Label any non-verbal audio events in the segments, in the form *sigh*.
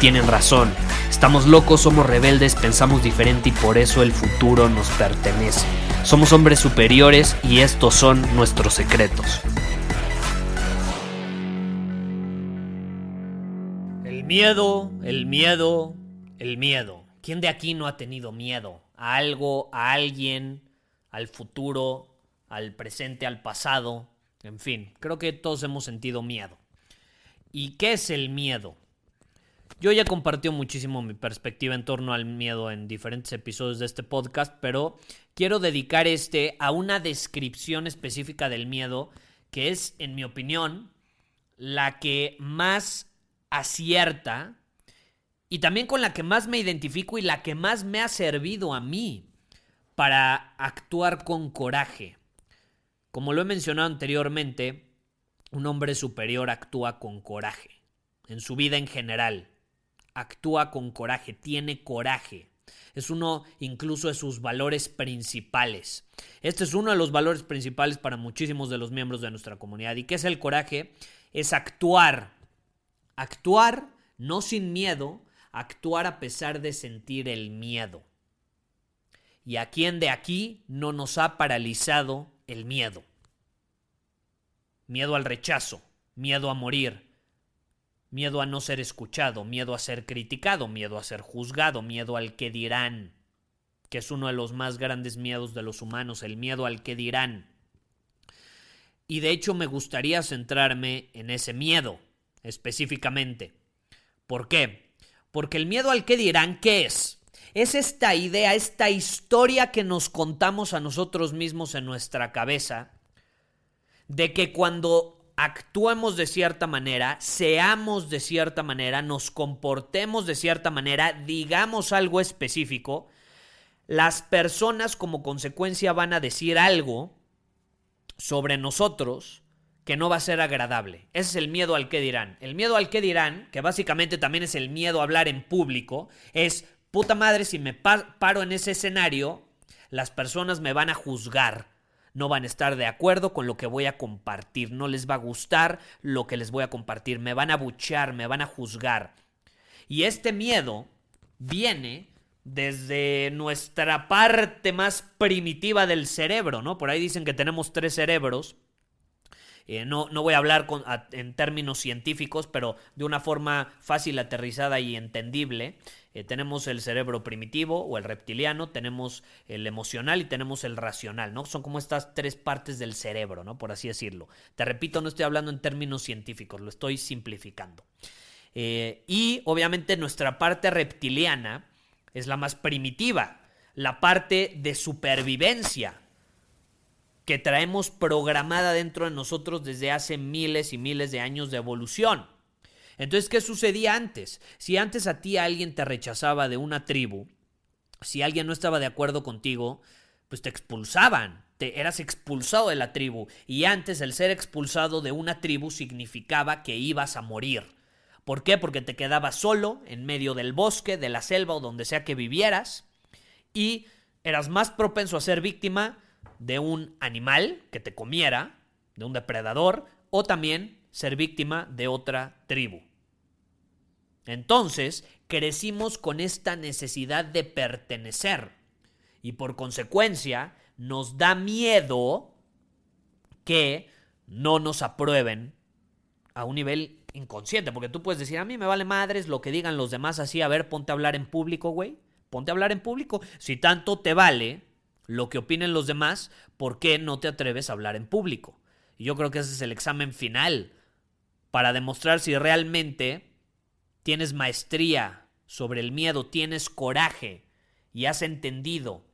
tienen razón. Estamos locos, somos rebeldes, pensamos diferente y por eso el futuro nos pertenece. Somos hombres superiores y estos son nuestros secretos. El miedo, el miedo, el miedo. ¿Quién de aquí no ha tenido miedo a algo, a alguien, al futuro, al presente, al pasado? En fin, creo que todos hemos sentido miedo. ¿Y qué es el miedo? Yo ya compartió muchísimo mi perspectiva en torno al miedo en diferentes episodios de este podcast, pero quiero dedicar este a una descripción específica del miedo que es, en mi opinión, la que más acierta y también con la que más me identifico y la que más me ha servido a mí para actuar con coraje. Como lo he mencionado anteriormente, un hombre superior actúa con coraje. En su vida en general, actúa con coraje, tiene coraje. Es uno incluso de sus valores principales. Este es uno de los valores principales para muchísimos de los miembros de nuestra comunidad. ¿Y qué es el coraje? Es actuar. Actuar no sin miedo, actuar a pesar de sentir el miedo. ¿Y a quién de aquí no nos ha paralizado el miedo? Miedo al rechazo, miedo a morir, miedo a no ser escuchado, miedo a ser criticado, miedo a ser juzgado, miedo al que dirán, que es uno de los más grandes miedos de los humanos, el miedo al que dirán. Y de hecho me gustaría centrarme en ese miedo específicamente. ¿Por qué? Porque el miedo al que dirán, ¿qué es? Es esta idea, esta historia que nos contamos a nosotros mismos en nuestra cabeza, de que cuando actuemos de cierta manera, seamos de cierta manera, nos comportemos de cierta manera, digamos algo específico, las personas como consecuencia van a decir algo sobre nosotros que no va a ser agradable. Ese es el miedo al que dirán. El miedo al que dirán, que básicamente también es el miedo a hablar en público, es, puta madre, si me paro en ese escenario, las personas me van a juzgar. No van a estar de acuerdo con lo que voy a compartir. No les va a gustar lo que les voy a compartir. Me van a buchar, me van a juzgar. Y este miedo viene desde nuestra parte más primitiva del cerebro, ¿no? Por ahí dicen que tenemos tres cerebros eh, no, no, voy a hablar en términos científicos, pero de una forma fácil, aterrizada y entendible. Eh, tenemos el cerebro primitivo o el reptiliano, tenemos el emocional y tenemos el racional, ¿no? Son como estas tres partes del cerebro, ¿no? Por así decirlo. Te repito, no estoy hablando en términos científicos, lo estoy simplificando. Eh, y obviamente nuestra parte reptiliana es la más primitiva, la parte de supervivencia, que traemos programada dentro de nosotros desde hace miles y miles de años de evolución. Entonces, ¿qué sucedía antes? Si antes a ti alguien te rechazaba de una tribu, si alguien no estaba de acuerdo contigo, pues te expulsaban, te eras expulsado de la tribu y antes el ser expulsado de una tribu significaba que ibas a morir. ¿Por qué? Porque te quedabas solo en medio del bosque, de la selva o donde sea que vivieras y eras más propenso a ser víctima de un animal que te comiera, de un depredador, o también ser víctima de otra tribu. Entonces, crecimos con esta necesidad de pertenecer y por consecuencia nos da miedo que no nos aprueben a un nivel inconsciente, porque tú puedes decir, a mí me vale madres lo que digan los demás así, a ver, ponte a hablar en público, güey, ponte a hablar en público. Si tanto te vale, lo que opinen los demás, ¿por qué no te atreves a hablar en público? Y yo creo que ese es el examen final para demostrar si realmente tienes maestría sobre el miedo, tienes coraje y has entendido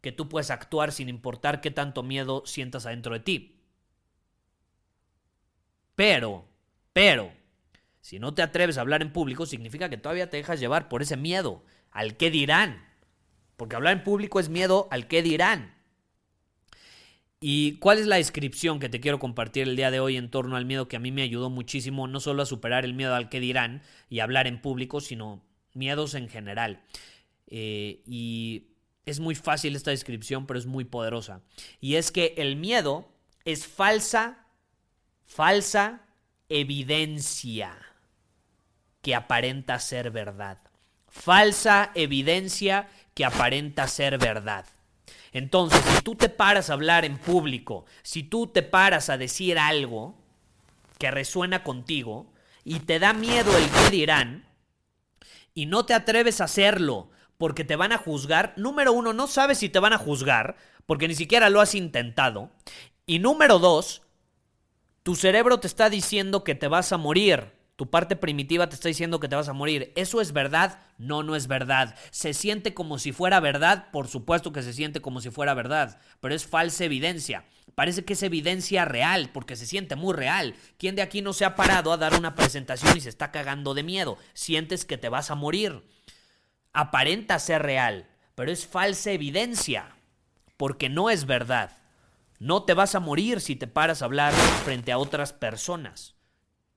que tú puedes actuar sin importar qué tanto miedo sientas adentro de ti. Pero, pero, si no te atreves a hablar en público, significa que todavía te dejas llevar por ese miedo al qué dirán. Porque hablar en público es miedo al qué dirán. ¿Y cuál es la descripción que te quiero compartir el día de hoy en torno al miedo que a mí me ayudó muchísimo, no solo a superar el miedo al que dirán y hablar en público, sino miedos en general? Eh, y es muy fácil esta descripción, pero es muy poderosa. Y es que el miedo es falsa, falsa evidencia que aparenta ser verdad. Falsa evidencia que aparenta ser verdad. Entonces, si tú te paras a hablar en público, si tú te paras a decir algo que resuena contigo y te da miedo el que dirán, y no te atreves a hacerlo porque te van a juzgar, número uno, no sabes si te van a juzgar porque ni siquiera lo has intentado. Y número dos, tu cerebro te está diciendo que te vas a morir. Tu parte primitiva te está diciendo que te vas a morir. ¿Eso es verdad? No, no es verdad. ¿Se siente como si fuera verdad? Por supuesto que se siente como si fuera verdad, pero es falsa evidencia. Parece que es evidencia real, porque se siente muy real. ¿Quién de aquí no se ha parado a dar una presentación y se está cagando de miedo? Sientes que te vas a morir. Aparenta ser real, pero es falsa evidencia, porque no es verdad. No te vas a morir si te paras a hablar frente a otras personas.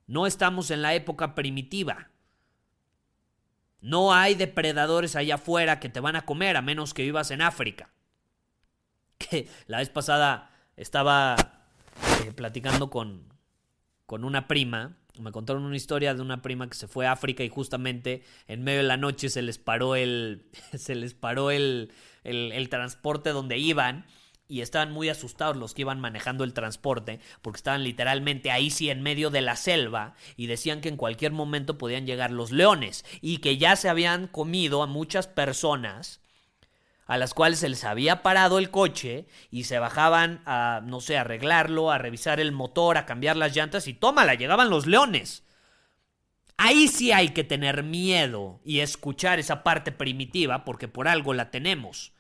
No estamos en la época primitiva. No hay depredadores allá afuera que te van a comer a menos que vivas en África. *laughs* La vez pasada estaba eh, platicando con, con una prima. Me contaron una historia de una prima que se fue a África y justamente en medio de la noche se les paró el, *laughs* se les paró el, el transporte donde iban y estaban muy asustados los que iban manejando el transporte, porque estaban literalmente ahí sí en medio de la selva y decían que en cualquier momento podían llegar los leones y que ya se habían comido a muchas personas a las cuales se les había parado el coche y se bajaban a, no sé, a arreglarlo, a revisar el motor, a cambiar las llantas y tómala, llegaban los leones. Ahí sí hay que tener miedo y escuchar esa parte primitiva porque por algo la tenemos.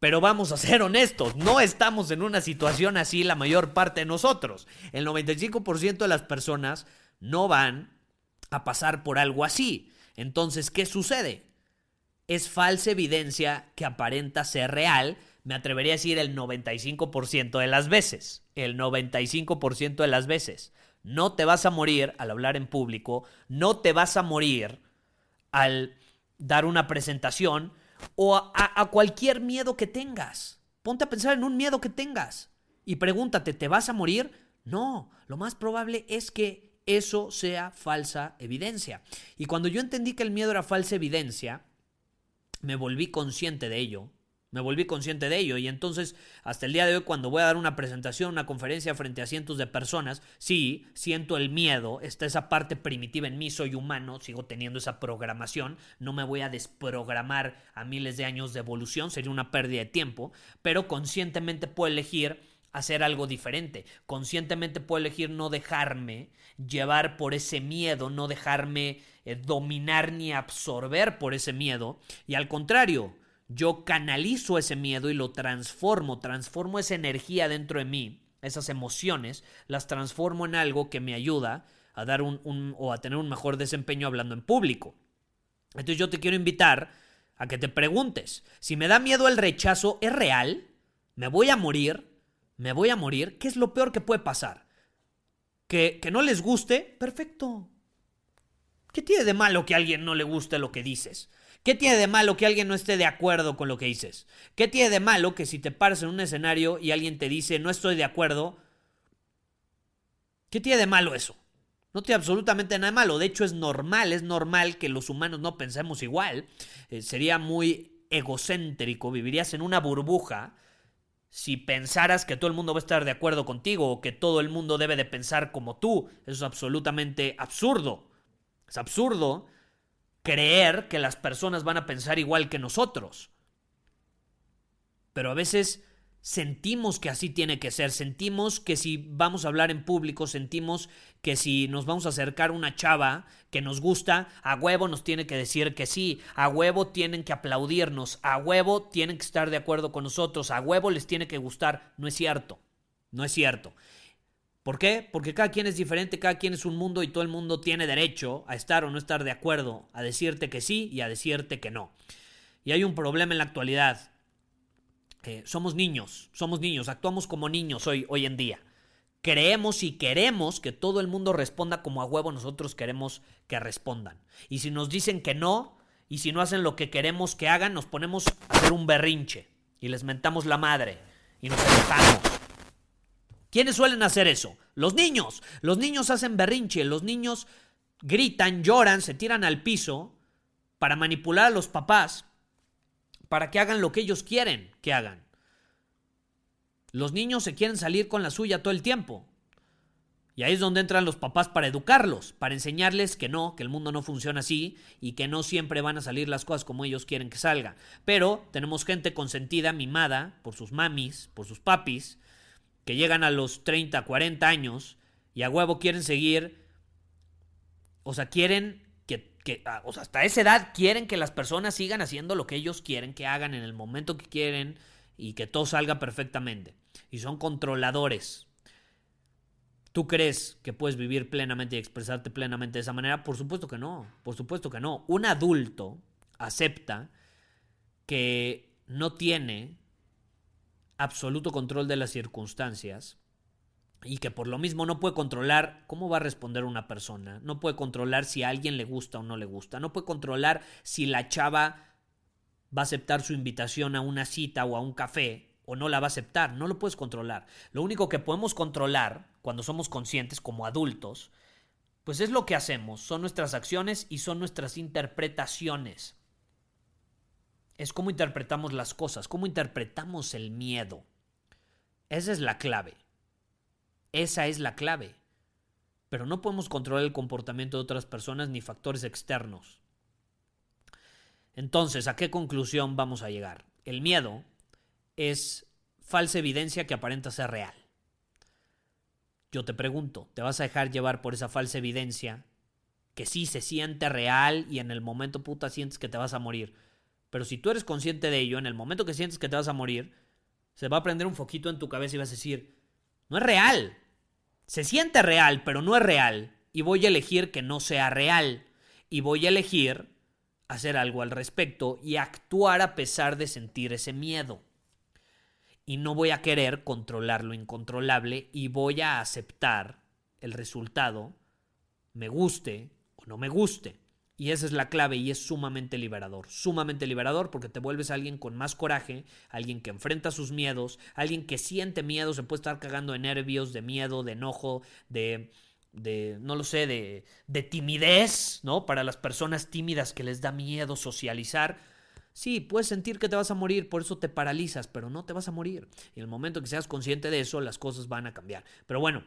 Pero vamos a ser honestos, no estamos en una situación así la mayor parte de nosotros. El 95% de las personas no van a pasar por algo así. Entonces, ¿qué sucede? Es falsa evidencia que aparenta ser real, me atrevería a decir el 95% de las veces. El 95% de las veces. No te vas a morir al hablar en público, no te vas a morir al dar una presentación, o a, cualquier miedo que tengas. Ponte a pensar en un miedo que tengas y pregúntate, ¿te vas a morir? No, lo más probable es que eso sea falsa evidencia. Y cuando yo entendí que el miedo era falsa evidencia, me volví consciente de ello me volví consciente de ello y entonces hasta el día de hoy cuando voy a dar una presentación, una conferencia frente a cientos de personas, sí, siento el miedo, está esa parte primitiva en mí, soy humano, sigo teniendo esa programación, no me voy a desprogramar a miles de años de evolución, sería una pérdida de tiempo, pero conscientemente puedo elegir hacer algo diferente, conscientemente puedo elegir no dejarme llevar por ese miedo, no dejarme eh, dominar ni absorber por ese miedo y al contrario, yo canalizo ese miedo y lo transformo, transformo esa energía dentro de mí, esas emociones, las transformo en algo que me ayuda a dar un, o a tener un mejor desempeño hablando en público. Entonces yo te quiero invitar a que te preguntes, si me da miedo el rechazo, ¿es real? ¿Me voy a morir? ¿Me voy a morir? ¿Qué es lo peor que puede pasar? ¿Que, que no les guste? Perfecto. ¿Qué tiene de malo que a alguien no le guste lo que dices? ¿Qué tiene de malo que alguien no esté de acuerdo con lo que dices? ¿Qué tiene de malo que si te paras en un escenario y alguien te dice no estoy de acuerdo? ¿Qué tiene de malo eso? No tiene absolutamente nada de malo. De hecho, es normal, es normal que los humanos no pensemos igual. Eh, sería muy egocéntrico, vivirías en una burbuja si pensaras que todo el mundo va a estar de acuerdo contigo o que todo el mundo debe de pensar como tú. Eso es absolutamente absurdo. Es absurdo creer que las personas van a pensar igual que nosotros. Pero a veces sentimos que así tiene que ser, sentimos que si vamos a hablar en público, sentimos que si nos vamos a acercar a una chava que nos gusta, a huevo nos tiene que decir que sí, a huevo tienen que aplaudirnos, a huevo tienen que estar de acuerdo con nosotros, a huevo les tiene que gustar. No es cierto, no es cierto. ¿Por qué? Porque cada quien es diferente, cada quien es un mundo y todo el mundo tiene derecho a estar o no estar de acuerdo, a decirte que sí y a decirte que no. Y hay un problema en la actualidad somos niños, somos niños, actuamos como niños hoy, hoy en día. Creemos y queremos que todo el mundo responda como a huevo nosotros queremos que respondan. Y si nos dicen que no, y si no hacen lo que queremos que hagan, nos ponemos a hacer un berrinche y les mentamos la madre y nos enojamos. ¿Quiénes suelen hacer eso? Los niños. Los niños hacen berrinche, los niños gritan, lloran, se tiran al piso para manipular a los papás para que hagan lo que ellos quieren que hagan. Los niños se quieren salir con la suya todo el tiempo. Y ahí es donde entran los papás para educarlos, para enseñarles que no, que el mundo no funciona así y que no siempre van a salir las cosas como ellos quieren que salgan. Pero tenemos gente consentida, mimada por sus mamis, por sus papis, que llegan a los 30, 40 años y a huevo quieren seguir, o sea, quieren que ah, o sea, hasta esa edad quieren que las personas sigan haciendo lo que ellos quieren que hagan en el momento que quieren y que todo salga perfectamente. Y son controladores. ¿Tú crees que puedes vivir plenamente y expresarte plenamente de esa manera? Por supuesto que no, por supuesto que no. Un adulto acepta que no tiene absoluto control de las circunstancias y que por lo mismo no puede controlar cómo va a responder una persona, no puede controlar si a alguien le gusta o no le gusta, no puede controlar si la chava va a aceptar su invitación a una cita o a un café o no la va a aceptar, no lo puedes controlar. Lo único que podemos controlar cuando somos conscientes como adultos, pues es lo que hacemos, son nuestras acciones y son nuestras interpretaciones. Es cómo interpretamos las cosas, cómo interpretamos el miedo. Esa es la clave. Esa es la clave. Pero no podemos controlar el comportamiento de otras personas ni factores externos. Entonces, ¿a qué conclusión vamos a llegar? El miedo es falsa evidencia que aparenta ser real. Yo te pregunto, ¿te vas a dejar llevar por esa falsa evidencia que sí se siente real y en el momento puta sientes que te vas a morir? Pero si tú eres consciente de ello, en el momento que sientes que te vas a morir, se va a prender un foquito en tu cabeza y vas a decir, no es real. Se siente real, pero no es real. Y voy a elegir que no sea real. Y voy a elegir hacer algo al respecto y actuar a pesar de sentir ese miedo. Y no voy a querer controlar lo incontrolable y voy a aceptar el resultado, me guste o no me guste. Y esa es la clave y es sumamente liberador, sumamente liberador porque te vuelves alguien con más coraje, alguien que enfrenta sus miedos, alguien que siente miedo, se puede estar cagando de nervios, de miedo, de enojo, de, de no lo sé, de, de timidez, ¿no? Para las personas tímidas que les da miedo socializar. Sí, puedes sentir que te vas a morir, por eso te paralizas, pero no te vas a morir. Y en el momento que seas consciente de eso, las cosas van a cambiar. Pero bueno,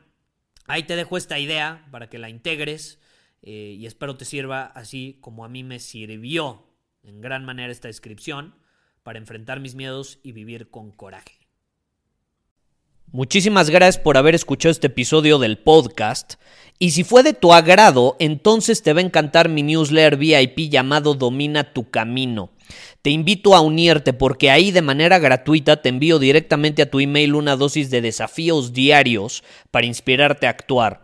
ahí te dejo esta idea para que la integres eh, y espero te sirva así como a mí me sirvió en gran manera esta descripción para enfrentar mis miedos y vivir con coraje. Muchísimas gracias por haber escuchado este episodio del podcast. Y si fue de tu agrado, entonces te va a encantar mi newsletter VIP llamado Domina tu Camino. Te invito a unirte porque ahí de manera gratuita te envío directamente a tu email una dosis de desafíos diarios para inspirarte a actuar.